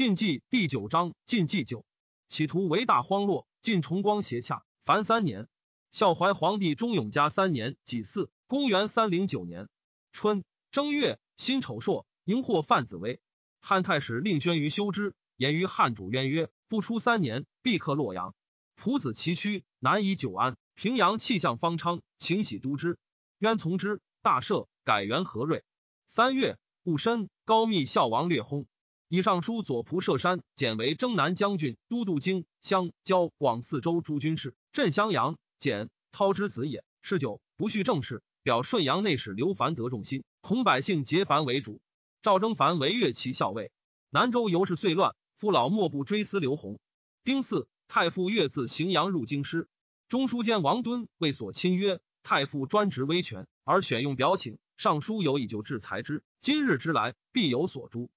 晋纪第九章晋纪九，企图为大荒落。晋崇光协洽，凡三年。孝怀皇帝忠永嘉三年己巳，公元三零九年春正月，辛丑朔，迎获范子威。汉太史令宣于修之，言于汉主渊曰：不出三年，必克洛阳。仆子崎岖，难以久安。平阳气象方昌，请喜都之。渊从之，大赦，改元和瑞。三月，戊申，高密孝王略薨。以上书左仆射山简为征南将军、都督京襄交广四州诸军事，镇襄阳。简操之子也。是九，不恤政事，表顺阳内史刘凡得众心，恐百姓结凡为主。赵征凡为越骑校尉。南州由是遂乱，父老莫不追思刘弘。丁巳，太傅越自荥阳入京师，中书监王敦为所亲曰：“太傅专职威权，而选用表请，尚书有以就制裁之。今日之来，必有所诛。”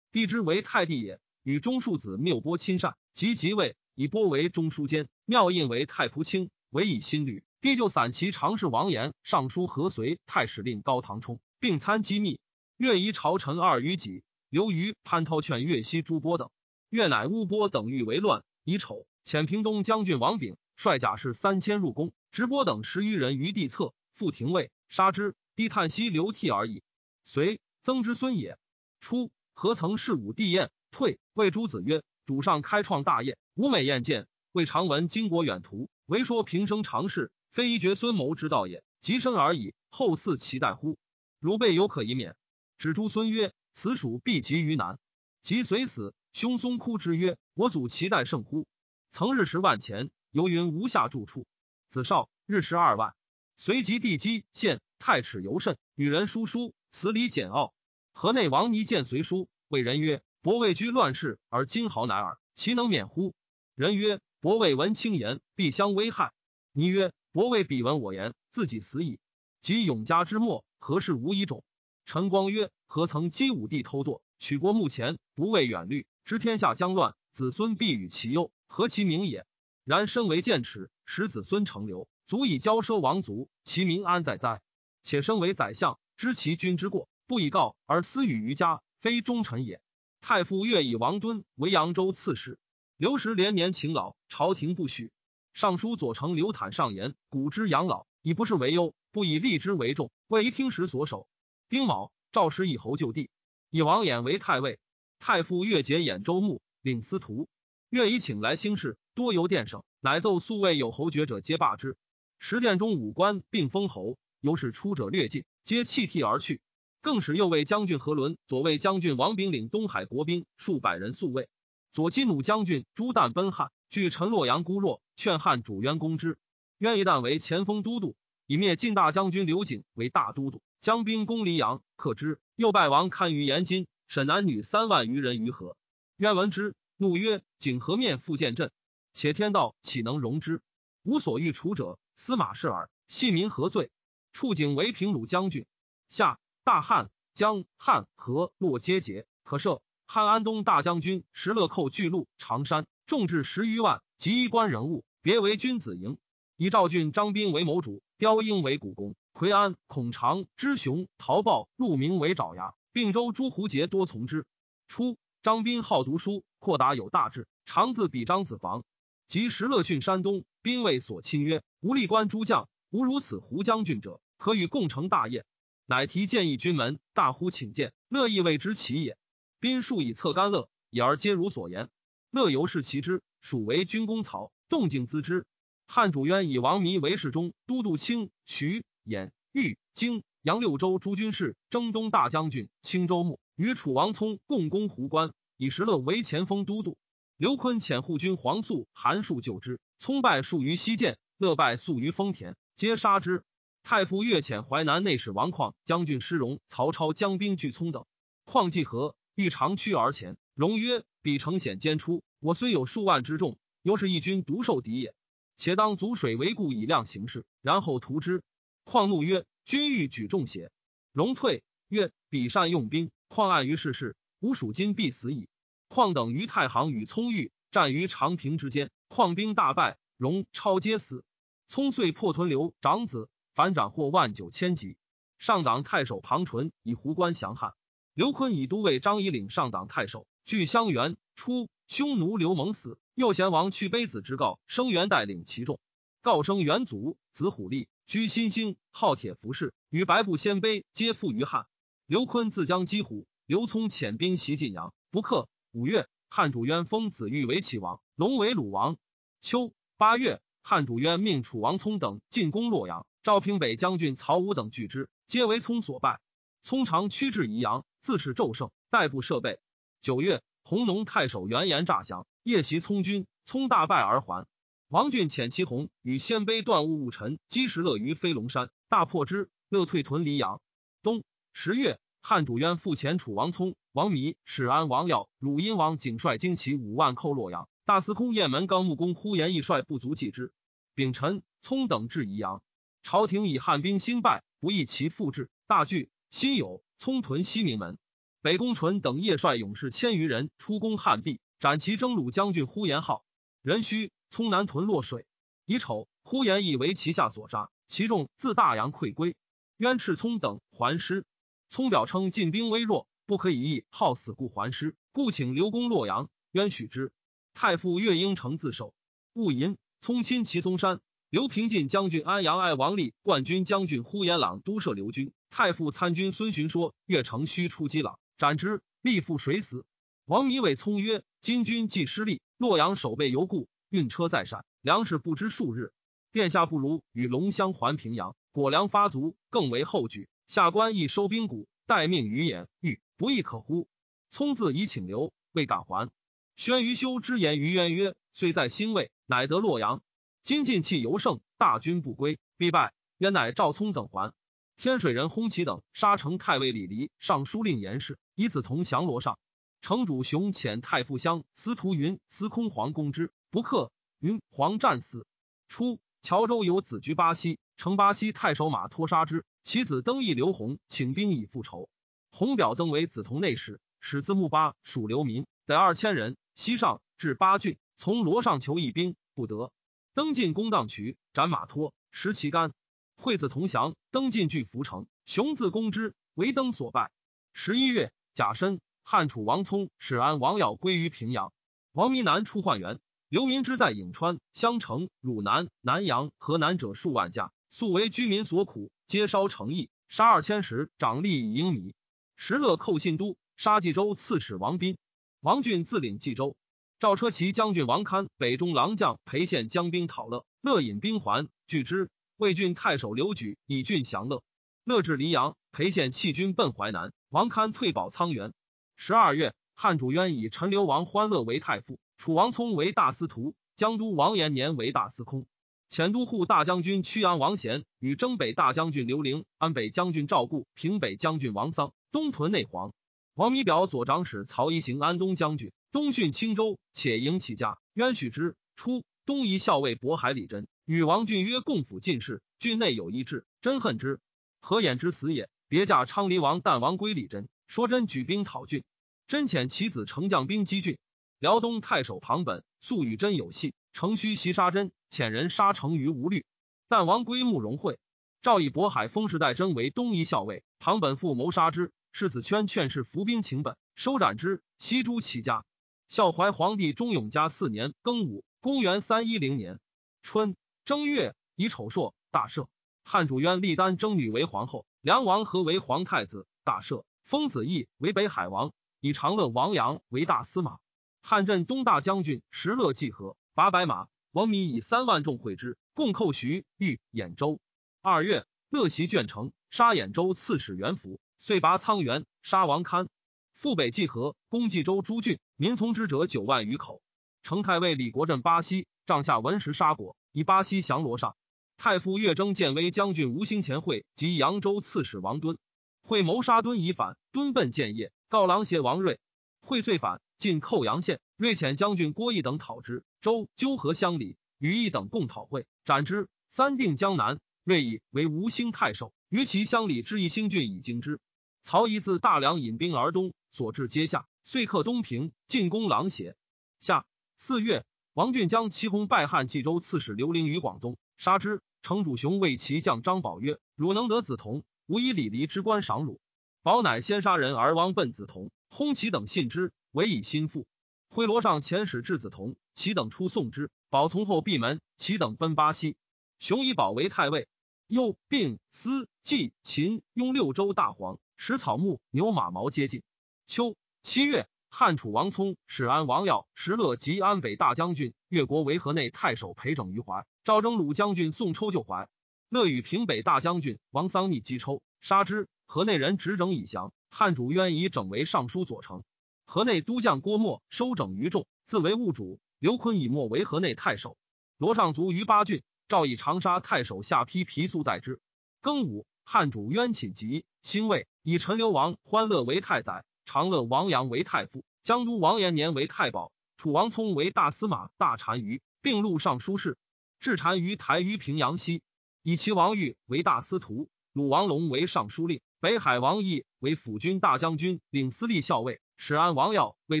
帝之为太帝也，与中庶子缪波亲善，即即位，以波为中书监，妙印为太仆卿，委以新律。帝就散骑常侍王延、尚书何随、太史令高唐冲，并参机密。越夷朝臣二余己，刘虞、潘涛劝越西诸波等。越乃乌波等欲为乱，以丑遣平东将军王炳率甲士三千入宫，直波等十余人于地侧，复廷尉，杀之。帝叹息流涕而已。随曾之孙也。初。何曾是武帝宴退？谓诸子曰：“主上开创大业，吾美宴见。未尝闻经国远图，唯说平生常事，非一绝孙谋之道也。及生而已，后嗣其待乎？如备有可以免。”指诸孙曰：“此属必及于难。”及随死，兄松哭之曰：“我祖其待甚乎？曾日食万钱，游云无下住处。子少日食二万，随即地基县太尺尤甚，与人书书，辞礼简傲。”河内王尼见随书，谓人曰：“伯位居乱世，而今豪乃尔，其能免乎？”人曰：“伯位闻轻言，必相危害。”尼曰：“伯位彼闻我言，自己死矣。及永嘉之末，何事无一种？”陈光曰：“何曾击武帝偷堕，取国目前，不畏远虑，知天下将乱，子孙必与其忧，何其名也？然身为剑齿，使子孙成流，足以骄奢王族，其民安在哉？且身为宰相，知其君之过。”不以告而私语于家，非忠臣也。太傅越以王敦为扬州刺史，刘石连年勤劳，朝廷不许。尚书左丞刘坦上言：古之养老，以不是为忧，不以立之为重，为一听时所守。丁卯，赵氏以侯就地，以王衍为太尉。太傅越节兖州牧，领司徒。越以请来兴士，多游殿省，乃奏素位有侯爵者皆罢之。十殿中五官并封侯，由是出者略尽，皆弃替而去。更使右卫将军何伦、左卫将军王炳领东海国兵数百人宿卫。左金弩将军朱旦奔汉，据陈洛阳孤弱，劝汉主渊攻之。渊一旦为前锋都督，以灭晋大将军刘景为大都督，将兵攻黎阳，克之。又败王堪于延津，沈男女三万余人于河。渊闻之，怒曰：“景何面复见朕？且天道岂能容之？无所欲除者，司马氏耳。系民何罪？处景为平鲁将军。下。”大汉、江汉、河洛皆节，可设。汉安东大将军石勒寇巨鹿、常山，众至十余万，及衣冠人物，别为君子营。以赵俊张斌为谋主，刁英为股肱，奎安、孔长、知雄、陶豹、陆明为爪牙，并州诸胡节多从之。初，张斌好读书，阔达有大志，常自比张子房。及石勒训山东，兵卫所亲曰：“吾立官诸将，无如此胡将军者，可与共成大业。”乃提建议军门，大呼请见，乐意为之其也。宾数以策干乐，以而皆如所言。乐由是其之，属为军功曹，动静咨之。汉主渊以王弥为侍中、都督清徐兖豫荆扬六州诸军事，征东大将军、青州牧，与楚王聪共攻壶关，以石勒为前锋都督。刘坤遣护军黄素、韩术救之，聪败数于西涧，乐败素于丰田，皆杀之。太傅越遣淮南内史王旷、将军施荣、曹操将兵拒聪等。旷既和，欲长驱而前。荣曰：“彼城险艰出，我虽有数万之众，犹是一军独受敌也。且当阻水为固，以量形势，然后图之。”旷怒曰：“君欲举重邪？”荣退曰：“彼善用兵，况碍于世事，吾属今必死矣。”况等于太行与聪遇，战于长平之间，况兵大败，荣超皆死。聪遂破屯留长子。反斩获万九千级。上党太守庞纯以胡关降汉。刘坤以都尉张仪领上党太守，据襄垣，初，匈奴刘蒙死，右贤王去卑子之告，生元带领其众。告生元祖，子虎立，居新兴，好铁服饰，与白布鲜卑皆附于汉。刘坤自将击虎，刘聪遣兵袭晋阳，不克。五月，汉主渊封子玉为齐王，龙为鲁王。秋八月，汉主渊命楚王聪等进攻洛阳，赵平北将军曹武等拒之，皆为聪所败。聪常驱至宜阳，自恃骤胜，代部设备。九月，弘农太守元言诈降，夜袭聪军，聪大败而还。王俊遣其弘与鲜卑段务务臣击石勒于飞龙山，大破之，乐退屯黎阳。冬十月，汉主渊复遣楚王聪、王弥、始安王耀、鲁阴王景率精骑五万寇洛阳。大司空雁门纲木公呼延义率不足继之。丙辰，聪等至宜阳，朝廷以汉兵兴败，不义其复制，大惧。辛酉，聪屯西明门。北宫淳等夜率勇士千余人出攻汉壁，斩其征虏将军呼延浩。壬戌。聪南屯落水，乙丑，呼延义为旗下所杀，其众自大阳溃归。渊赤聪等还师，聪表称进兵微弱，不可以义好死故还师，故请刘公洛阳。渊许之。太傅岳应城自守。戊寅，聪亲齐嵩山。刘平晋将军安阳爱王立，冠军将军呼延朗都摄刘军。太傅参军孙询说岳城须出击朗，斩之，立赴水死。王弥谓聪曰：今军既失利，洛阳守备犹固。运车在陕，粮食不知数日。殿下不如与龙乡还平阳，果粮发足，更为后举。下官亦收兵鼓，待命于眼，欲不亦可乎？聪自以请留，未敢还。宣于修之言于渊曰：“虽在兴魏，乃得洛阳。今晋气尤盛，大军不归，必败。渊乃赵聪等还。天水人轰其等杀成太尉李黎，尚书令严氏，以子同降罗上。城主雄遣太傅相司徒云、司空黄攻之。”不克，云黄战死。初，乔州有子居巴西，乘巴西太守马托杀之，其子登义刘洪请兵以复仇。洪表登为子同内史，使自木巴属流民，得二千人。西上至巴郡，从罗上求一兵，不得。登进公荡渠，斩马脱，食其肝。惠子同降，登进据涪城，雄自攻之，为登所败。十一月，甲申，汉楚王聪使安王耀归于平阳。王弥南出换元。刘民之在颍川、襄城、汝南、南阳、河南者数万家，素为居民所苦，皆烧城邑，杀二千石，长吏以英米。石勒寇信都，杀冀州刺史王斌。王俊自领冀州。赵车骑将军王堪北中郎将裴宪将兵讨乐，乐引兵还，拒之。魏郡太守刘举以郡降乐，乐至黎阳，裴宪弃军奔淮南，王堪退保沧源。十二月，汉主渊以陈留王欢乐为太傅。楚王聪为大司徒，江都王延年为大司空，前都护大将军曲阳王贤与征北大将军刘玲、安北将军赵固、平北将军王桑东屯内黄。王弥表左长史曹一行安东将军，东训青州，且迎其家。渊许之。初，东夷校尉渤海李真与王俊约共辅进士，郡内有一志，真恨之。何衍之死也，别驾昌黎王旦王归李真，说真举兵讨郡，真遣其子乘将兵击郡。辽东太守庞本素与真有隙，乘虚袭杀真，遣人杀成于无虑。但王归慕容会，赵以渤海封氏代真为东夷校尉，庞本复谋杀之。世子圈劝士伏兵请本，收斩之，悉诛其家。孝怀皇帝中永嘉四年庚午，公元三一零年春正月乙丑朔，大赦。汉主渊立丹征女为皇后，梁王和为皇太子，大赦。封子义为北海王，以长乐王阳为大司马。汉镇东大将军石勒济河八百马，王弥以三万众会之，共寇徐、豫、兖州。二月，乐袭卷城，杀兖州刺史元福，遂拔沧源，杀王堪。复北济河，攻济州诸郡，民从之者九万余口。成太尉李国镇巴西帐下文石杀果，以巴西降罗上。太傅岳征建威将军吴兴前会及扬州刺史王敦，会谋杀敦已反，敦奔建业，告狼邪王睿，会遂反。进寇阳县，瑞遣将军郭义等讨之。周纠合乡里，与义等共讨会，斩之。三定江南，瑞以为吴兴太守。于其乡里之一兴郡以经之。曹仪自大梁引兵而东，所至阶下，遂克东平，进攻狼邪。下四月，王俊将齐弘败汉冀州刺史刘伶于广宗，杀之。城主雄为其将张宝曰：“汝能得子同，吾以李黎之官赏汝。”宝乃先杀人而亡奔子同，轰其等信之。唯以心腹。挥罗上遣使至子同，其等出送之。宝从后闭门，其等奔巴西。雄以宝为太尉。又并司冀秦雍六州大黄，使草木牛马毛皆尽。秋七月，汉楚王聪使安王耀、石勒及安北大将军、越国维河内太守裴整于怀，赵征鲁将军宋抽就怀。乐与平北大将军王桑逆击抽，杀之。河内人执整以降。汉主渊以整为尚书左丞。河内都将郭沫收整于众，自为务主。刘坤以沫为河内太守。罗尚卒于八郡。赵以长沙太守下邳皮素代之。庚午，汉主渊寝疾，兴魏，以陈留王欢乐为太宰，长乐王阳为太傅，江都王延年为太保，楚王聪为大司马、大单于，并录尚书事。置单于台于平阳西，以其王玉为大司徒，鲁王龙为尚书令，北海王义为辅军大将军，领司隶校尉。使安王耀为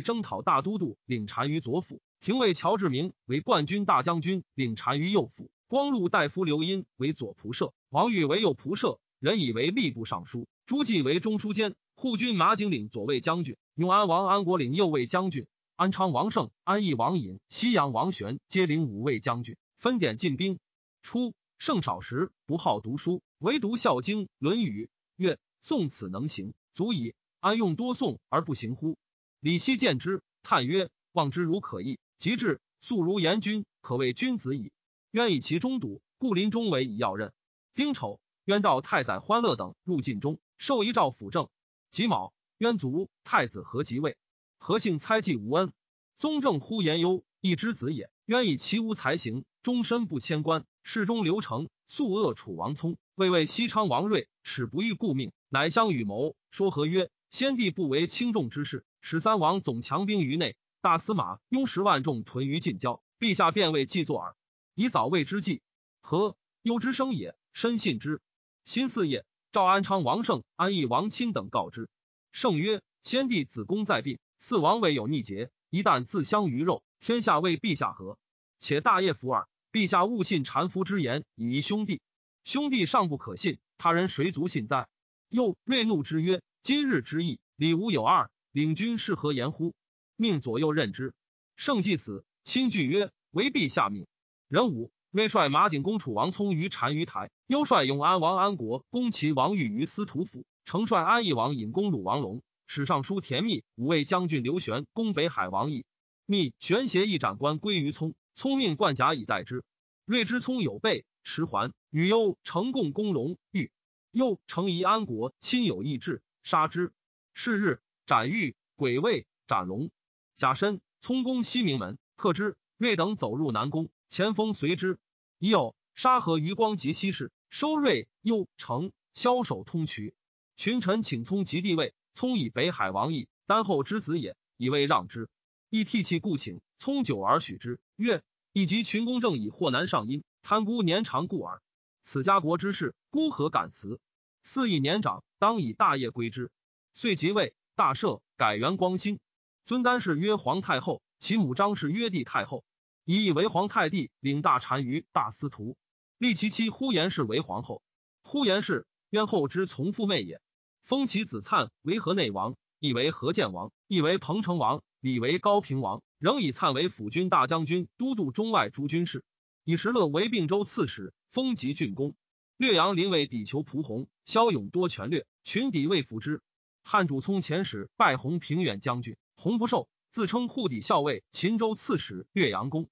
征讨大都督，领单于左辅。廷尉乔志明为冠军大将军，领单于右辅。光禄大夫刘殷为左仆射，王玉为右仆射，人以为吏部尚书。朱季为中书监，护军马景领左卫将军，永安王安国领右卫将军，安昌王胜、安义王尹、西阳王玄皆领五卫将军，分点进兵。初，圣少时，不好读书，唯独《孝经》《论语》，曰：“宋此能行，足矣。安用多诵而不行乎？”李希见之，叹曰：“望之如可议，及至素如严君，可谓君子矣。”渊以其中笃，故临终为以要任。丁丑，渊召太宰欢乐等入晋中，授一诏辅政。己卯，渊卒，太子何即位。何姓猜忌无恩，宗正呼言忧，一之子也。渊以其无才行，终身不迁官。世中刘成素恶楚王聪，未为西昌王睿，耻不欲故命，乃相与谋。说何曰：先帝不为轻重之事，使三王总强兵于内，大司马拥十万众屯于近郊，陛下便为既作耳。以早未之计，何忧之生也？深信之。新四夜，赵安昌王胜、安义王钦等告之。圣曰：“先帝子宫在病，四王未有逆节，一旦自相于肉，天下为陛下何？且大业福耳。陛下勿信谗夫之言，以疑兄弟。兄弟尚不可信，他人谁足信哉？”又锐怒之曰：“今日之意，礼无有二，领军是何言乎？命左右任之。”圣既死，亲惧曰：“唯陛下命。”壬午，魏率马景公楚王聪于单于台，幽率永安王安国攻齐王玉于司徒府，承率安义王引攻鲁王龙，史尚书田密五位将军刘玄攻北海王义，密玄携一斩官归于聪，聪命冠甲以待之。睿之聪有备，迟缓，与幽成共攻龙玉，幽成疑安国亲有意志，杀之。是日斩玉，鬼位斩龙，甲申，聪攻西明门，克之。睿等走入南宫。前锋随之，已有沙河余光及西氏收瑞右成枭首通衢，群臣请聪及帝位，聪以北海王义丹后之子也，以位让之。亦涕泣故请聪久而许之，曰：以及群公正以祸难上因，贪孤年长故耳。此家国之事，孤何敢辞？四亿年长，当以大业归之。遂即位，大赦，改元光兴。尊丹氏曰皇太后，其母张氏曰帝太后。以以为皇太帝，领大单于大司徒，立其妻呼延氏为皇后。呼延氏渊后之从父妹也。封其子灿为河内王，亦为河建王，亦为彭城王，李为高平王。仍以灿为辅军大将军，都督中外诸军事。以石勒为并州刺史，封及郡公。略阳临为抵求蒲洪，骁勇多权略，群敌未服之。汉主聪遣使拜洪平远将军，洪不受，自称护抵校尉、秦州刺史、略阳公。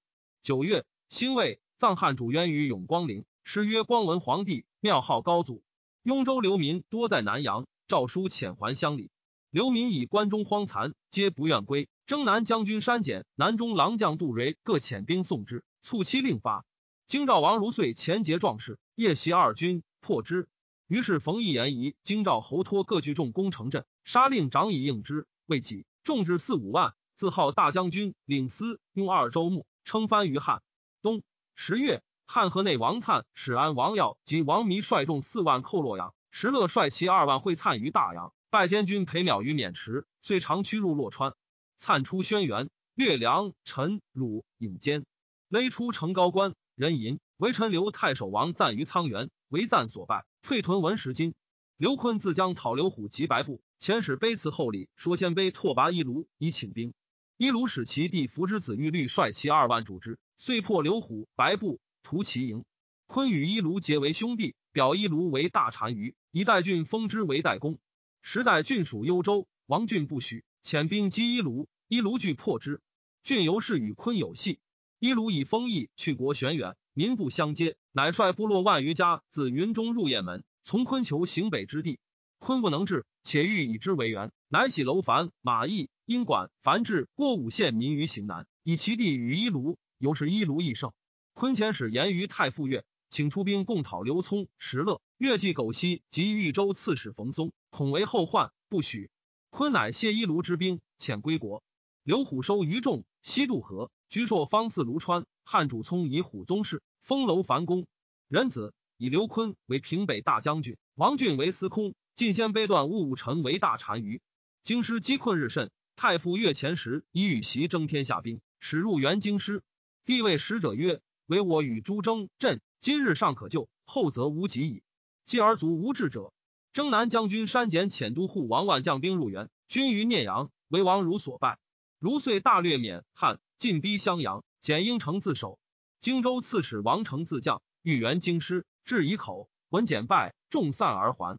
九月，辛未，葬汉主渊于永光陵，谥曰光文皇帝，庙号高祖。雍州流民多在南阳，诏书遣还乡里。流民以关中荒残，皆不愿归。征南将军山简、南中郎将杜蕊各遣兵送之，促期令发。京兆王如遂前节壮士，夜袭二军，破之。于是冯异言疑京兆侯托各聚众攻城镇，杀令长以应之，未几，众至四五万，自号大将军，领司用二州牧。称藩于汉。冬十月，汉河内王粲、始安王耀及王弥率众四万寇洛阳，石勒率其二万会粲于大阳，拜监军裴邈于渑池，遂长驱入洛川。粲出轩辕，略梁、陈、鲁、引坚，勒出成高关，人淫为陈留太守王赞于沧源，为赞所败，退屯文石津。刘坤自将讨刘虎及白布，遣使卑辞厚礼，说鲜卑拓跋一卢以请兵。伊卢使其弟扶之子玉律率其二万主之，遂破刘虎、白布，屠其营。昆与伊卢结为兄弟，表伊卢为大单于，以代郡封之为代公。时代郡属幽州，王俊不许，遣兵击伊卢，伊卢惧破之。郡由是与昆有隙。伊卢以封邑去国玄远，民不相接，乃率部落万余家自云中入雁门，从昆求行北之地。昆不能至，且欲以之为援，乃喜楼烦、马邑。因管凡至郭武县民于行南，以其地与伊卢，由是伊卢益盛。昆遣使言于太傅岳，请出兵共讨刘聪、石勒。越计苟西及豫州刺史冯松，恐为后患，不许。昆乃谢伊卢之兵，遣归国。刘虎收余众，西渡河，居朔方四卢川。汉主聪以虎宗室，封楼樊公。仁子以刘坤为平北大将军，王俊为司空，晋先卑段戊武臣为大单于。京师积困日甚。太傅越前时，已与袭征天下兵，使入元京师。帝谓使者曰：“唯我与诸征朕，今日尚可救，后则无及矣。继而卒无志者。”征南将军山简遣都护王万将兵入元，军于聂阳，为王如所败。如遂大略免汉，进逼襄阳，简应城自守。荆州刺史王成自将，欲援京师，至以口，闻简败，众散而还。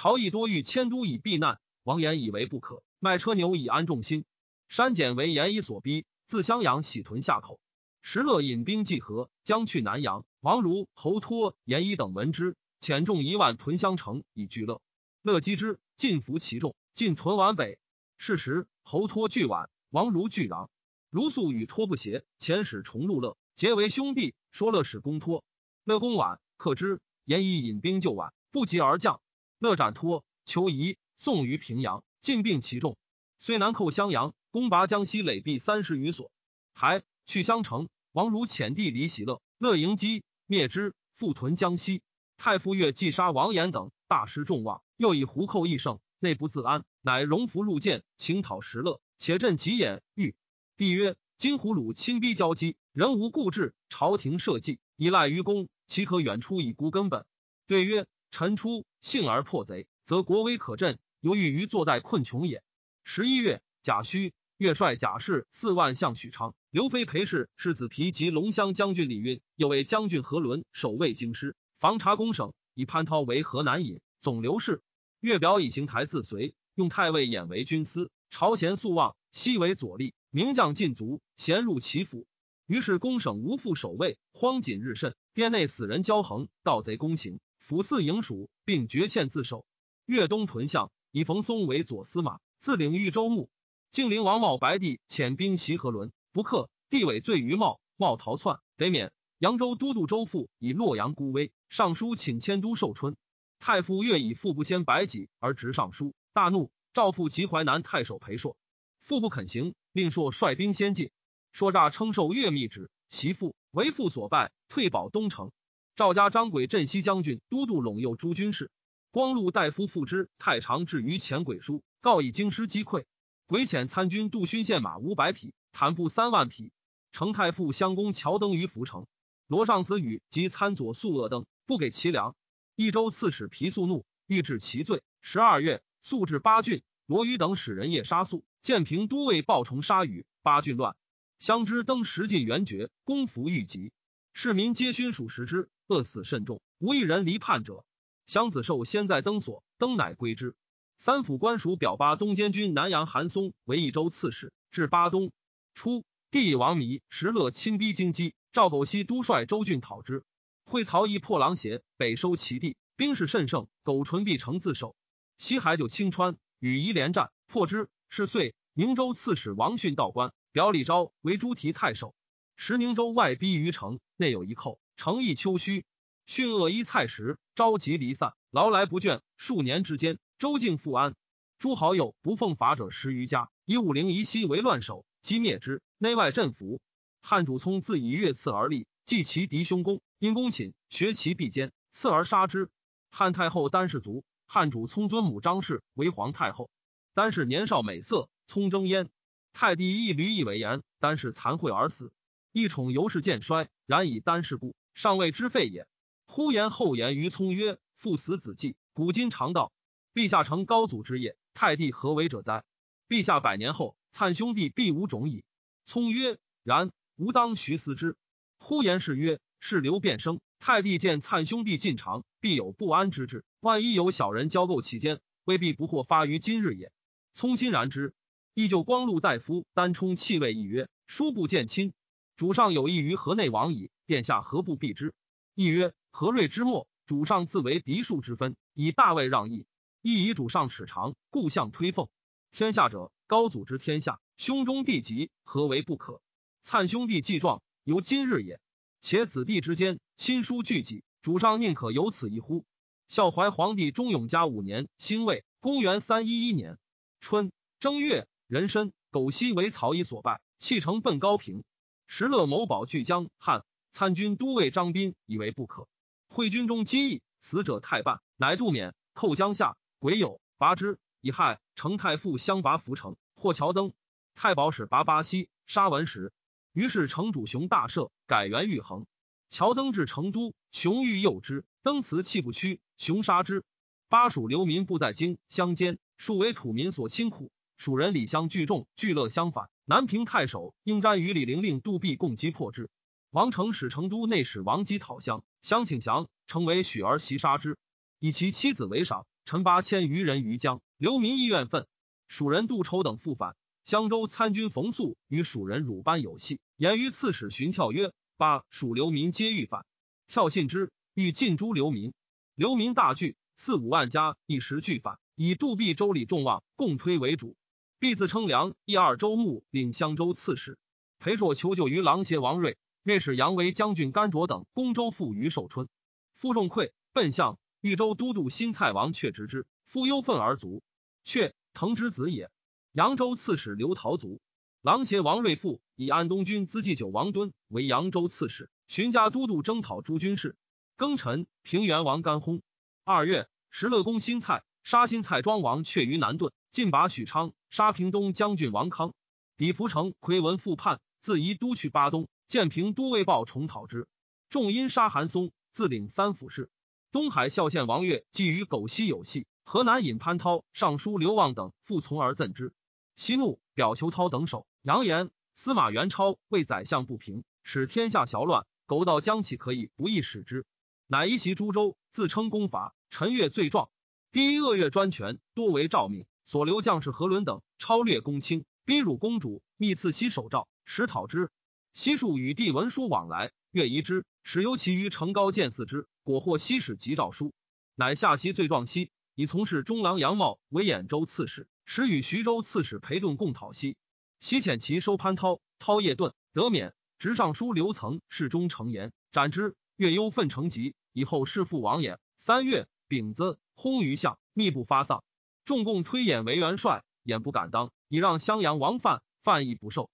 朝议多欲迁都以避难，王言以为不可。卖车牛以安众心，山简为严以所逼，自襄阳喜屯下口。石勒引兵济河，将去南阳。王如、侯托、严一等闻之，遣众一万屯襄城以拒乐。乐击之，尽服其众，进屯完北。是时，侯托拒宛，王如拒攘。如素与托不协，遣使重入乐，结为兄弟。说乐使公托，乐公宛，克之。严以引兵救宛，不及而降。乐斩托，求夷，送于平阳。进并其众，虽南寇襄阳，攻拔江西累壁三十余所。还去襄城，王如遣弟离喜乐，乐迎击灭之，复屯江西。太傅越既杀王延等，大失众望，又以胡寇益胜，内不自安，乃荣服入见，请讨石勒，且朕急眼欲。帝曰：今胡虏亲逼交击，人无固志，朝廷社稷依赖于公，岂可远出以孤根本？对曰：臣出幸而破贼，则国威可振。犹豫于坐待困穷也。十一月，贾诩岳率甲士四万向许昌。刘飞裴氏世子皮及龙骧将军李运，又为将军何伦守卫京师，防察公省。以潘涛为河南尹，总刘氏。岳表以行台自随，用太尉演为军司。朝贤素望，悉为左吏，名将尽卒，贤入其府。于是公省无复守卫，荒谨日甚。殿内死人交横，盗贼攻行，府寺营属，并绝欠自守。越东屯相。以冯松为左司马，自领豫州牧。晋陵王茂白帝遣兵袭何伦，不克，帝委罪于茂，茂逃窜，得免。扬州都督周复以洛阳孤危，上书请迁都寿春。太傅越以父不先白己而执上书，大怒，诏复及淮南太守裴硕。父不肯行，令硕率兵先进。硕诈称受越密旨，其父为父所败，退保东城。赵家张轨镇西将军，都督陇右诸军事。光禄大夫复之，太常至于前鬼书，告以京师击溃。鬼遣参军杜勋献马五百匹，坦布三万匹。成太傅相公乔登于涪城，罗尚子羽及参佐素恶登，不给其粮。益州刺史皮素怒，欲治其罪。十二月，素至八郡，罗瑜等使人夜杀素。建平都尉鲍崇杀羽，八郡乱。相知登十进元爵，功服愈急。市民皆勋属食之，饿死甚众，无一人离叛者。襄子寿先在登所，登乃归之。三府官属表巴东监军南阳韩松为益州刺史，至巴东初，帝以王弥、石勒亲逼京畿，赵苟熙督率州郡讨之。会曹义破狼邪，北收其地，兵势甚盛。苟纯必城自守。西海九青川，与夷连战，破之。是岁，宁州刺史王逊道官，表李昭为朱提太守。时宁州外逼于城，内有一寇，城邑丘墟。训恶一蔡时，召集离散，劳来不倦。数年之间，周敬复安。诸好友不奉法者十余家，以武陵夷西为乱首，击灭之，内外振服。汉主聪自以越刺而立，继其敌凶公，因公寝，学其臂坚，刺而杀之。汉太后丹氏族，汉主聪尊母张氏为皇太后。丹氏年少美色，聪争焉。太帝亦屡以为言，丹氏惭愧而死。一宠由是渐衰，然以丹氏故，尚未知废也。忽言后言于聪曰：“父死子继，古今常道。陛下成高祖之业，太帝何为者哉？陛下百年后，灿兄弟必无种矣。聪曰：然，吾当徐思之。呼言是曰：是刘变生。太帝见灿兄弟进长，必有不安之志。万一有小人交构其间，未必不获发于今日也。聪欣然之。依旧光禄大夫单冲气味一曰：叔不见亲，主上有意于河内王矣。殿下何不避之？亦曰：何瑞之末，主上自为嫡庶之分，以大位让义，亦以主上齿长，故相推奉。天下者，高祖之天下，兄中弟及，何为不可？灿兄弟既壮，由今日也。且子弟之间亲疏俱己，主上宁可有此一乎？孝怀皇帝中永嘉五年，辛未，公元三一一年春正月，壬申，苟西为曹乙所败，弃城奔高平。石勒谋保巨江汉参军都尉张斌以为不可，会军中积役，死者太半，乃杜免，寇江夏，癸酉，拔之，以害。成太傅相拔涪城，获乔登。太保使拔巴西，杀文时。于是城主雄大赦，改元玉衡。乔登至成都，雄欲诱之，登辞泣不屈，雄杀之。巴蜀流民不在京乡间，数为土民所亲苦。蜀人李相聚众，聚乐相反。南平太守应瞻与李陵令杜弼共击破之。王成使成都内史王基讨降，相请降，成为许儿袭杀之，以其妻子为赏，陈八千余人于江。流民亦怨愤。蜀人杜筹等复反。襄州参军冯素与蜀人汝班有隙，言于刺史荀跳曰：“八蜀流民皆欲反。”跳信之，欲尽诛流民。流民大惧，四五万家一时俱反，以杜弼、周礼众望共推为主。弼自称梁一二州牧，领襄州刺史。裴硕求救于郎邪王睿，睿使杨为将军甘卓等攻州父于寿春。夫众溃，奔向豫州都督新蔡王却执之，夫忧愤而卒。却腾之子也。扬州刺史刘陶卒，郎邪王睿父以安东军资祭酒王敦为扬州刺史，寻家都督征讨诸军事。庚辰，平原王干薨。二月，石勒攻新蔡，杀新蔡庄王却于南顿，进拔许昌，杀平东将军王康。李福成，魁文复叛，自移都去巴东。建平都尉报重讨之，众因杀韩松，自领三府事。东海孝县王悦既与苟西有隙，河南尹潘涛、尚书刘望等复从而赠之。息怒，表求涛等首，扬言司马元超为宰相不平，使天下淆乱。苟到将岂，可以不义使之。乃一袭诸州，自称公伐。陈越罪状，第一恶月专权，多为诏命。所留将士何伦等超略公卿，逼辱公主，密赐西守诏，使讨之。西数与帝文书往来，越疑之，使由其于城高见祀之，果获西使急诏书，乃下西罪状西，以从事中郎杨茂为兖州刺史。时与徐州刺史裴顿共讨西，西遣其收潘涛，涛夜遁，得免。直上书刘曾，侍中成言，斩之。越忧愤成疾，以后弑父王衍。三月丙子，薨于相，密不发丧。众共推演为元帅，演不敢当，以让襄阳王范，范亦不受。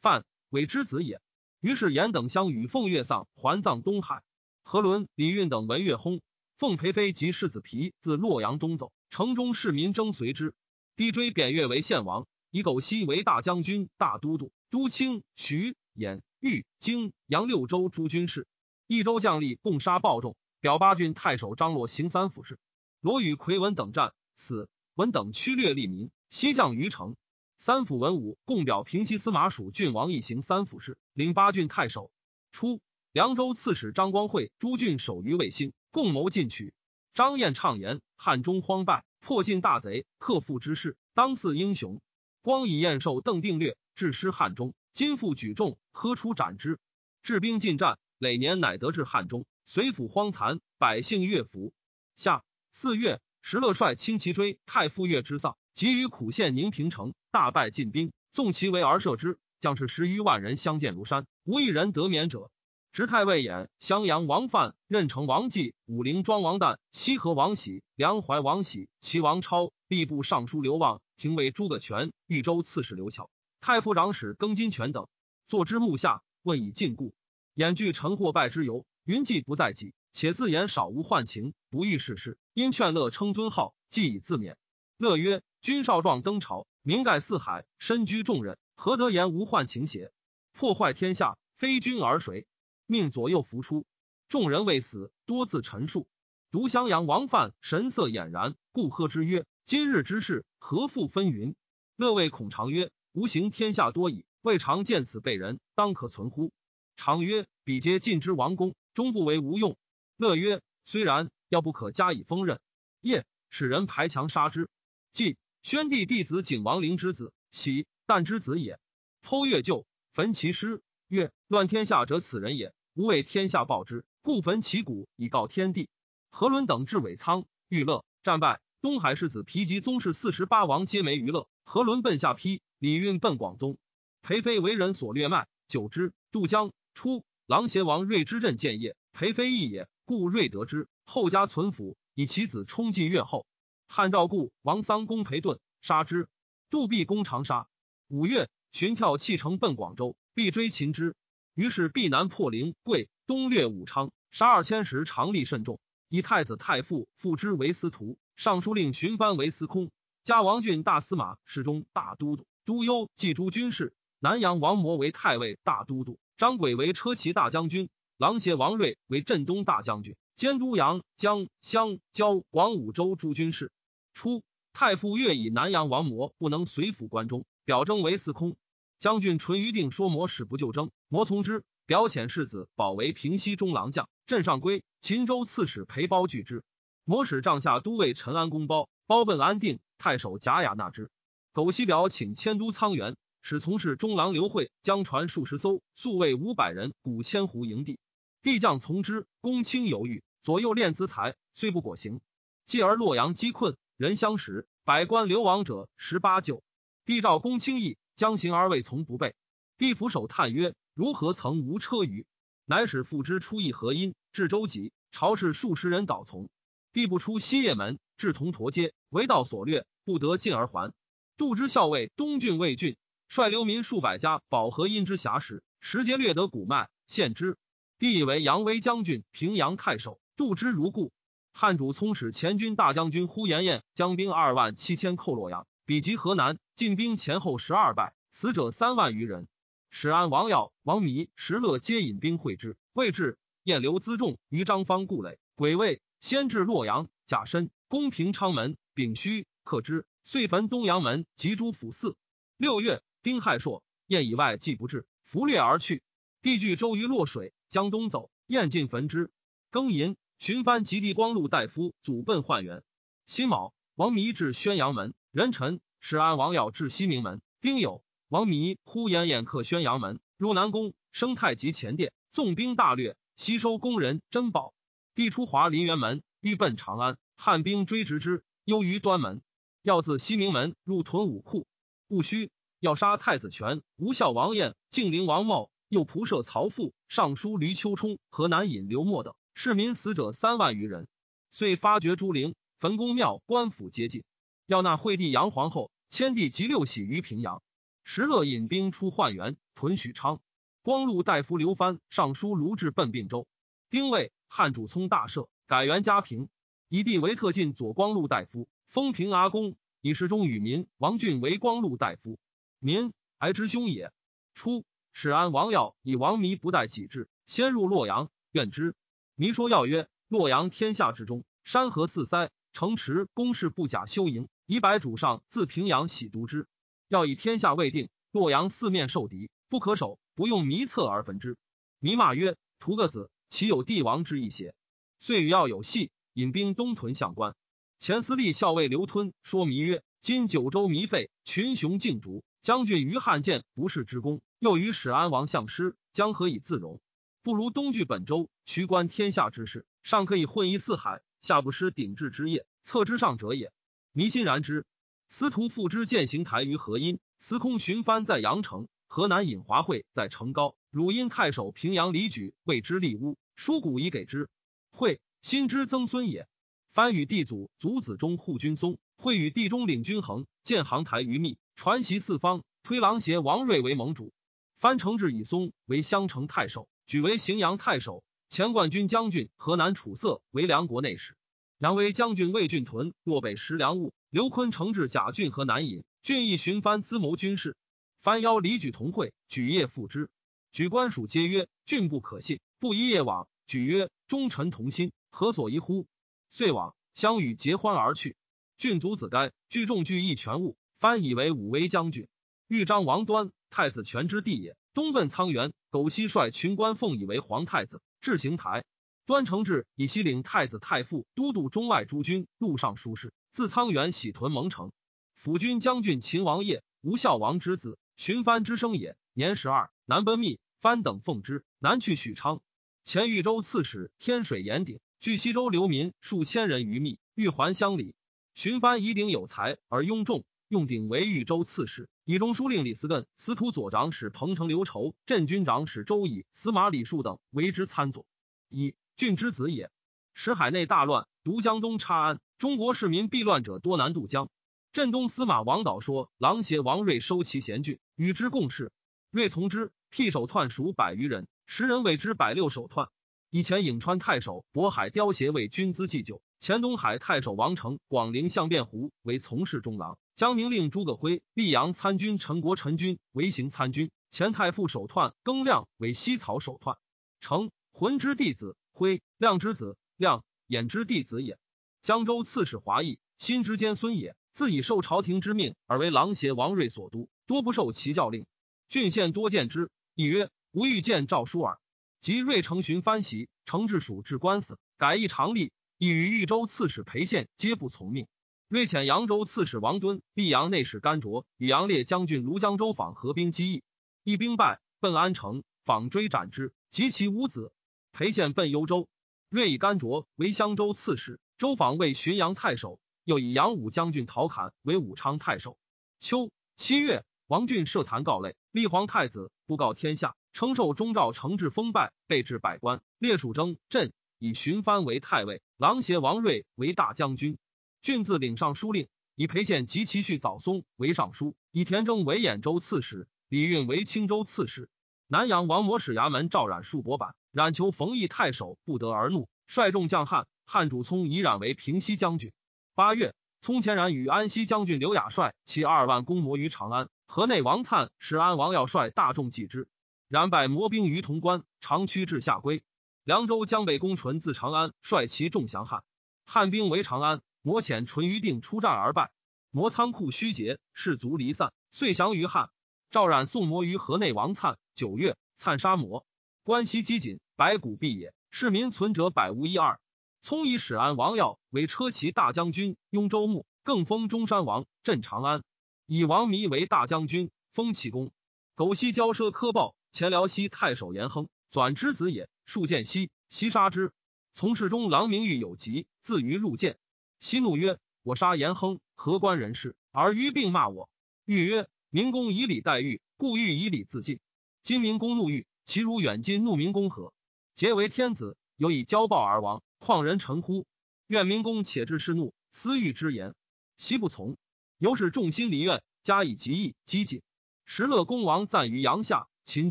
范韦之子也。于是衍等相与奉月丧，还葬东海。何伦、李运等闻乐薨，奉裴妃及世子皮自洛阳东走，城中市民争随之。逼追贬越为献王，以苟西为大将军、大都督、都清、徐、兖、豫、荆、扬六州诸军事。益州将吏共杀暴众，表八郡太守张罗行三府事。罗与奎文等战死，文等驱掠利民，西降于城。三府文武共表平西司马蜀郡王一行三府事，领八郡太守。初，凉州刺史张光会诸郡守于卫星，共谋进取。张燕畅言汉中荒败。破尽大贼，克复之事，当似英雄。光以燕寿邓定略，致师汉中。今复举众，喝出斩之。治兵进战，累年乃得至汉中。随府荒残，百姓乐服。下四月，石勒率轻骑追太傅越之丧，急于苦县宁平城，大败晋兵，纵其围而射之，将士十余万人相见如山，无一人得免者。直太尉衍、襄阳王范、任城王继、武陵庄王旦、西河王喜、梁怀王喜、齐王超、吏部尚书刘望、廷尉诸葛全、豫州刺史刘巧、太傅长史庚金泉等，坐之幕下，问以禁锢。衍惧陈获败之由，云计不在己，且自言少无患情，不欲世事。因劝乐称尊号，既以自勉。乐曰：“君少壮登朝，名盖四海，身居重任，何得言无患情邪？破坏天下，非君而谁？”命左右伏出，众人未死，多自陈述。独襄阳王范神色俨然，故喝之曰：“今日之事，何复纷纭？”乐谓孔常曰：“吾行天下多矣，未尝见此被人，当可存乎？常曰：彼皆尽之王公，终不为无用。乐曰：虽然，要不可加以封刃。夜，使人排墙杀之。既宣帝弟子景王陵之子，喜旦之子也。剖月就，焚其尸。曰：乱天下者，此人也。吾为天下报之，故焚其骨以告天地。何伦等至尾仓，欲乐战败。东海世子皮及宗室四十八王皆没娱乐。何伦奔下邳，李运奔广宗。裴妃为人所掠卖，久之，渡江。初，狼邪王睿之镇建业，裴妃义也，故睿得之。后家存府，以其子充继越后。汉赵故王桑公裴盾，杀之。杜必攻长沙。五月，寻跳弃城奔广州，必追擒之。于是必南破陵贵，东掠武昌，杀二千石，常力甚众。以太子太傅傅之为司徒，尚书令荀藩为司空，加王俊大司马、侍中、大都督、都邮、冀诸军事。南阳王模为太尉、大都督。张轨为车骑大将军，郎邪王睿为镇东大将军，监督阳江襄交广五州诸军事。初，太傅越以南阳王模不能随府关中，表征为司空。将军淳于定说模使不就征，模从之。表遣世子保为平西中郎将，镇上归。秦州刺史裴褒拒之。模使帐下都尉陈安公褒，褒奔安定，太守贾雅纳之。苟西表请迁都沧源。使从事中郎刘惠将船数十艘，宿卫五百人，古千湖营地。帝将从之，公卿犹豫，左右练资财，虽不果行。继而洛阳饥困，人相食，百官流亡者十八九。帝召公卿议，将行而未从不备。帝俯首叹曰：“如何曾无车舆？”乃使父之出议河阴，至周集，朝士数十人倒从。帝不出西掖门，至铜驼街，为道所掠，不得进而还。杜之校尉东郡魏郡。率流民数百家保河阴之峡时，时节略得古脉，献之。帝以为扬威将军、平阳太守，度之如故。汉主聪使前军大将军呼延晏将兵二万七千寇洛阳，比及河南，进兵前后十二败，死者三万余人。史安王耀、王弥、石勒皆引兵会之，未至，燕留辎重于张方故垒，鬼卫先至洛阳，假身攻平昌门，丙戌克之，遂焚东阳门及诸府寺。六月。丁亥朔，燕以外既不至，拂掠而去。帝据周瑜洛水，江东走，燕尽焚之。庚寅，寻藩及地光禄大夫祖奔宦元。辛卯，王弥至宣阳门。壬辰，始安王耀至西明门。丁酉，王弥呼延衍克宣阳门，入南宫，升太极前殿，纵兵大掠，吸收宫人珍宝。帝出华林园门，欲奔长安，汉兵追直之，忧于端门。要自西明门入屯武库，戊戌。要杀太子权、吴孝王晏、敬陵王茂，又仆射曹父、尚书闾丘冲、河南尹刘默等市民死者三万余人，遂发掘诸陵，焚宫庙，官府皆尽。要纳惠帝杨皇后，迁帝及六喜于平阳。石勒引兵出换元，屯许昌。光禄大夫刘藩、尚书卢志奔并州。丁未，汉主聪大赦，改元嘉平，以帝为特进左光禄大夫，封平阿公，以侍中与民王俊为光禄大夫。民哀之兄也。初，始安王耀以王弥不待己志，先入洛阳，愿之。弥说要曰：洛阳天下之中，山河四塞，城池宫室不假修营，以百主上自平阳喜独之。要以天下未定，洛阳四面受敌，不可守，不用弥策而焚之。弥骂曰：屠个子，岂有帝王之意邪？遂与要有隙，引兵东屯相关。前司隶校尉刘吞说弥曰：今九州弥废，群雄竞逐。将军于汉建不世之功，又与始安王相师，将何以自容？不如东据本州，徐观天下之事，上可以混一四海，下不失鼎治之业，策之上者也。迷心然之。司徒复之践行台于河阴，司空荀藩在阳城，河南尹华会在成高，汝阴太守平阳李举为之立屋，书古以给之。会心之曾孙也。藩与地祖祖子中护军松，会与地中领军衡，建行台于密。传习四方，推狼邪王睿为盟主，藩承制以松为襄城太守，举为荥阳太守，前冠军将军河南楚色为梁国内史，梁威将军魏郡屯洛北食粮务，刘坤承制贾郡河南尹，郡邑寻藩资谋军事，藩邀李举同会，举业复之，举官属皆曰郡不可信，不一夜往。举曰忠臣同心，何所疑乎？遂往，相与结欢而去。郡卒子该聚众聚义全物。藩以为武威将军，豫章王端，太子权之地也。东奔沧源，苟西率群官奉以为皇太子，至行台。端承志以西领太子太傅，都督中外诸军，录尚书事。自沧源喜屯蒙城。辅军将军秦王业，吴孝王之子，荀藩之生也。年十二，南奔密，藩等奉之，南去许昌。前豫州刺史天水严鼎，据西州流民数千人于密，欲还乡里。荀藩以鼎有才而庸众，用鼎为豫州刺史。以中书令李嗣艮、司徒左长史彭城刘筹、镇军长史周乙、司马李树等为之参佐。一郡之子也。时海内大乱，独江东插安，中国市民避乱者多南渡江。镇东司马王导说，狼邪王睿收其贤郡，与之共事。睿从之，辟守彖属百余人，时人谓之百六守彖。以前颍川太守渤海刁协为军资祭酒，前东海太守王成、广陵相变胡为从事中郎，江宁令诸葛辉、溧阳参军陈国陈军为行参军，前太傅守彖更亮为西曹守彖。成浑之弟子，辉亮之子，亮衍之弟子也。江州刺史华裔，新之间孙也，自以受朝廷之命而为狼邪王睿所督，多不受其教令。郡县多见之，亦曰：“吾欲见诏书耳。”及瑞承寻藩袭，承治署至官司，改易常例，亦与豫州刺史裴宪皆不从命。瑞遣扬州刺史王敦、溧阳内史甘卓与杨烈将军庐江州访合兵击役，一兵败，奔安城，访追斩之，及其五子。裴宪奔幽州，瑞以甘卓为襄州刺史，周访为浔阳太守，又以杨武将军陶侃为武昌太守。秋七月。王俊设坛告累，立皇太子，布告天下，称受中诏承制封拜，备至百官。列属征镇，以荀藩为太尉，郎邪王睿为大将军。郡自领尚书令，以裴宪及其婿早松为尚书，以田征为兖州刺史，李运为青州刺史。南阳王模使衙门赵冉数帛板，冉求冯异太守不得而怒，率众将汉。汉主聪以冉为平西将军。八月，聪遣冉与安西将军刘雅率其二万攻摩于长安。河内王粲使安王要率大众继之，然败魔兵于潼关，长驱至下归。凉州江北公纯自长安率其众降汉，汉兵围长安，魔遣淳于定出战而败。魔仓库虚竭，士卒离散，遂降于汉。赵冉送魔于河内王粲。九月，粲杀魔，关西饥馑，白骨蔽野，市民存者百无一二。聪以使安王耀为车骑大将军，雍州牧，更封中山王，镇长安。以王弥为大将军，封启功。苟西骄奢苛暴，前辽西太守严亨，转之子也。数见西，西杀之。从事中郎明玉有疾，自于入见。息怒曰：“我杀严亨，何关人事？而于并骂我。”欲曰：“明公以礼待玉，故欲以礼自尽。今明公怒欲，其如远近怒明公何？皆为天子，有以骄暴而亡，况人臣乎？愿明公且治世怒，私欲之言。”西不从。由是众心离怨，加以极义激进。时乐公王赞于阳下，秦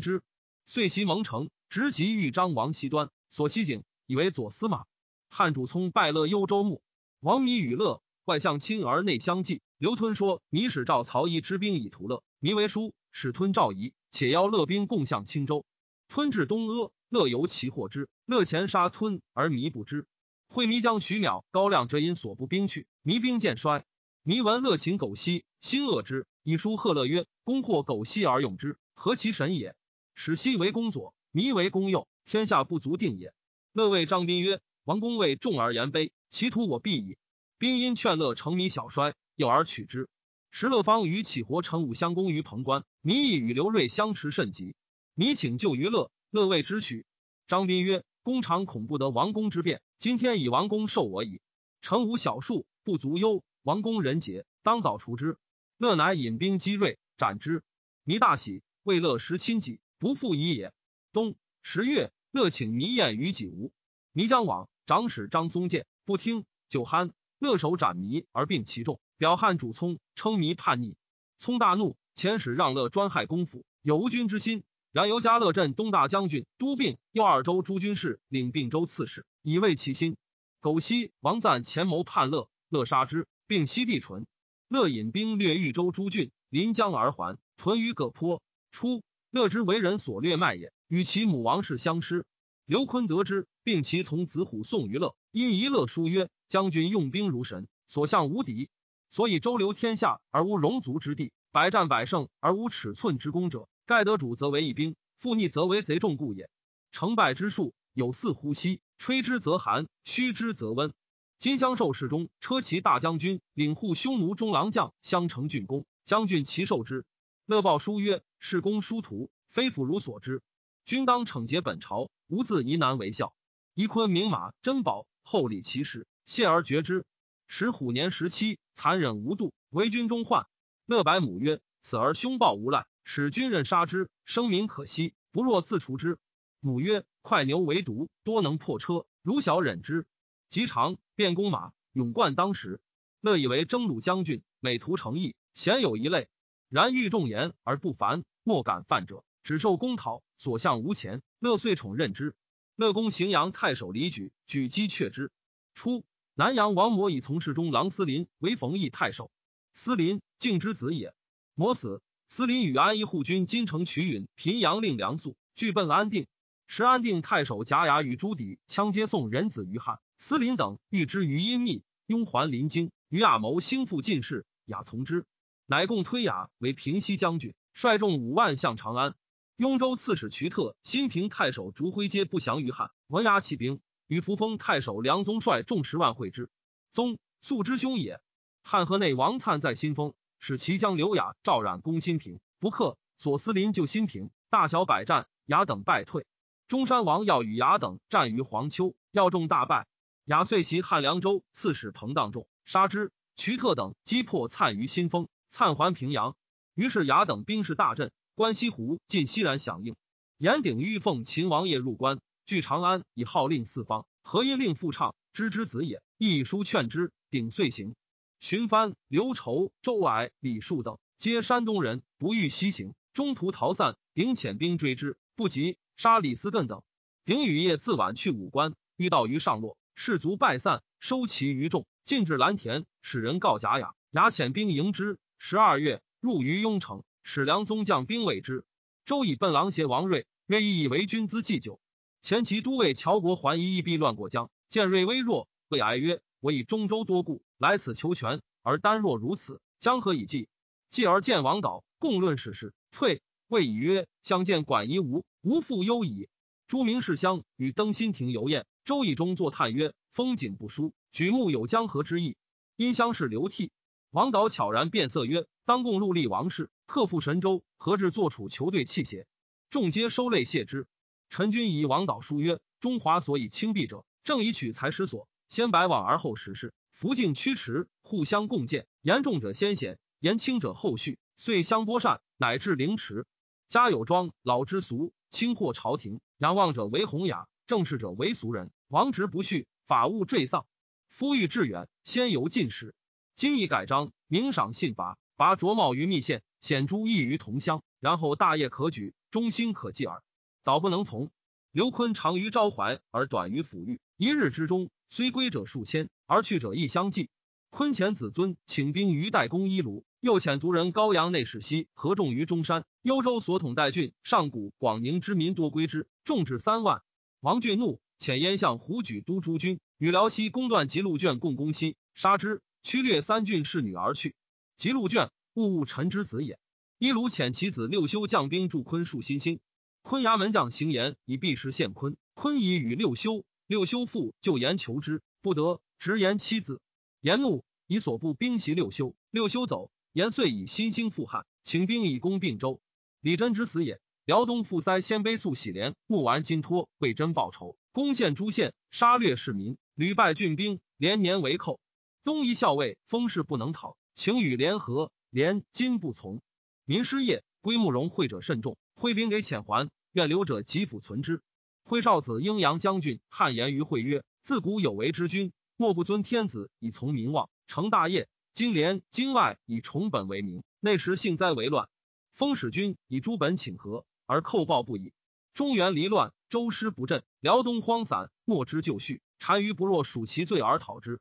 之，遂袭蒙城，直及豫章王西端，所西景以为左司马。汉主聪败乐幽州牧，王弥与乐外相亲而内相忌。刘吞说弥使赵曹仪之兵以图乐，弥为书，使吞赵仪，且邀乐兵共向青州。吞至东阿，乐由其获之，乐前杀吞而弥不知。会弥将徐邈、高亮折因所部兵去，弥兵渐衰。弥闻乐秦苟西，心恶之，以书贺乐曰：“公获苟西而用之，何其神也！”使西为公左，弥为公右，天下不足定也。乐谓张宾曰：“王公为重而言卑，其徒我必矣。”宾因劝乐成弥小衰，诱而取之。时乐方与启活成武相攻于潼关，弥亦与刘睿相持甚急。弥请救于乐，乐谓之许。张宾曰：“公常恐不得王公之变，今天以王公受我矣。成武小数，不足忧。”王公人杰，当早除之。乐乃引兵击锐，斩之。弥大喜，为乐食亲己，不复疑也。冬十月，乐请弥宴于己吴。弥将往，长史张松见，不听，酒酣。乐手斩迷而并其众，表汉主聪，称迷叛逆。聪大怒，遣使让乐专害公府，有无君之心。然由嘉乐镇东大将军都并右二州诸军事，领并州刺史，以慰其心。苟西王赞前谋叛乐，乐杀之。并西地淳，乐引兵掠豫州诸郡，临江而还，屯于葛坡。初，乐之为人所掠卖也，与其母王氏相失。刘坤得知，并其从子虎送于乐，因一乐书曰：“将军用兵如神，所向无敌，所以周流天下而无戎族之地。百战百胜而无尺寸之功者，盖得主则为一兵，复逆则为贼众故也。成败之术有似呼吸，吹之则寒，虚之则温。金乡受侍中车骑大将军领护匈奴中郎将相承郡公，将军齐受之。乐报书曰：“是公殊途，非辅如所知。君当惩戒本朝，无自疑难为效。”宜坤明马珍宝，厚礼其事，谢而绝之。时虎年十七，残忍无度，为军中患。乐白母曰：“此儿凶暴无赖，使君任杀之，生民可惜，不若自除之。”母曰：“快牛为毒，多能破车，如小忍之。”及长便弓马，勇冠当时。乐以为征虏将军，美图诚意，鲜有一类。然欲重言而不凡，莫敢犯者，只受公讨，所向无前。乐遂宠任之。乐公荥阳太守李举，举击却之。初，南阳王模以从事中郎司林为冯异太守，司林敬之子也。模死，司林与安邑护军金城瞿允平阳令梁肃俱奔安定。时安定太守贾雅与朱棣枪接送人子于汉。司林等欲之于阴密，拥还临京。于雅谋兴复进士，雅从之，乃共推雅为平西将军，率众五万向长安。雍州刺史瞿特、新平太守烛辉皆不降于汉，闻雅起兵，与扶风太守梁宗率众十万会之。宗素之兄也。汉河内王粲在新丰，使其将刘雅、赵冉攻新平，不克。左司林救新平，大小百战，雅等败退。中山王要与雅等战于黄丘，要众大败。雅遂袭汉凉州刺史彭荡众，杀之。瞿特等击破粲于新丰，粲还平阳。于是雅等兵势大振，关西湖尽熙然响应。严鼎欲奉秦王爷入关，据长安以号令四方。何因令复唱知之子也，亦书劝之。鼎遂行。寻藩、刘稠、周矮、李树等皆山东人，不欲西行，中途逃散。鼎遣兵追之，不及，杀李思艮等。鼎与夜自晚去武关，遇到于上洛。士卒败散，收其余众，进至蓝田，使人告贾雅，雅遣兵迎之。十二月，入于雍城，使梁宗将兵卫之。周以奔狼邪王睿，愿意以为君资祭酒。前齐都尉乔国还疑亦必乱过江，见睿微弱，谓哀曰：“我以中州多故，来此求全，而单若如此，将何以继？”继而见王导，共论史事，退。谓以曰：“相见管夷吾，无复忧矣。”诸明士乡与登新亭游宴。周以中作叹曰：“风景不殊，举目有江河之意。”因乡是流涕。王导悄然变色曰：“当共戮力王室，克复神州，何至坐处球队器邪？”众皆收泪谢之。陈君以王导书曰：“中华所以轻鄙者，正以取材失所。先百往而后实事，福境驱驰，互相共建。言重者先显，言轻者后续，遂相播善，乃至凌迟。家有庄，老之俗，轻获朝廷，仰望者为弘雅，正事者为俗人。”王直不恤，法务坠丧。夫欲致远，先由进士。今已改章，明赏信罚，拔卓茂于密县，显诸异于同乡，然后大业可举，忠心可继耳。导不能从。刘坤长于昭怀，而短于抚育。一日之中，虽归者数千，而去者亦相继。坤遣子尊请兵于代公伊卢，又遣族人高阳内史西合众于中山。幽州所统代郡上古广宁之民多归之，众至三万。王俊怒。遣燕相胡举督诸军，与辽西攻断吉禄卷共攻西，杀之，驱掠三郡侍女而去。吉禄卷，物物臣之子也。一卢遣其子六修将兵助昆树新兴。昆衙门将行言以避时陷昆，昆以与六修，六修复就言求之，不得，直言妻子。言怒，以所部兵袭六修，六修走。言遂以新兴复汉，请兵以攻并州。李真之死也。辽东复塞鲜卑素喜连木丸金托为真报仇。攻陷诸县，杀掠市民，屡败郡兵，连年为寇。东夷校尉封氏不能讨，请与联合，连今不从。民失业，归慕容会者甚众，挥兵给遣还，愿留者吉府存之。徽少子鹰阳将军汉言于会曰：自古有为之君，莫不尊天子以从民望，成大业。今连京外以崇本为名，内时幸灾为乱。封使君以诸本请和，而寇报不已。中原离乱。周师不振，辽东荒散，莫之就绪。单于不若属其罪而讨之。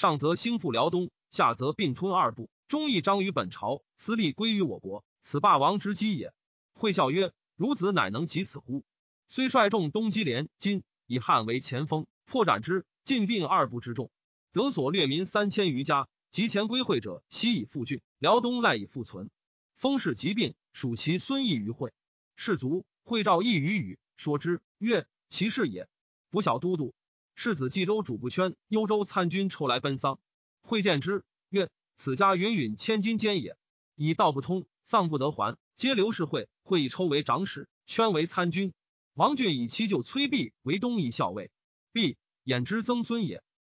上则兴复辽东，下则并吞二部，忠义彰于本朝，私利归于我国，此霸王之基也。会笑曰：“孺子乃能及此乎？”虽率众东击连，今以汉为前锋，破斩之，尽并二部之众，得所掠民三千余家。及前归会者，悉以复郡，辽东赖以复存。封氏疾病，属其孙义于会。士卒会召义于语，说之曰：“其事也。”不晓都督。世子冀州主不圈，幽州参军抽来奔丧。会见之曰：“此家云允千金坚也。以道不通，丧不得还，皆刘氏会。会以抽为长史，圈为参军。王俊以其舅崔弼为东夷校尉，弼衍之曾孙也。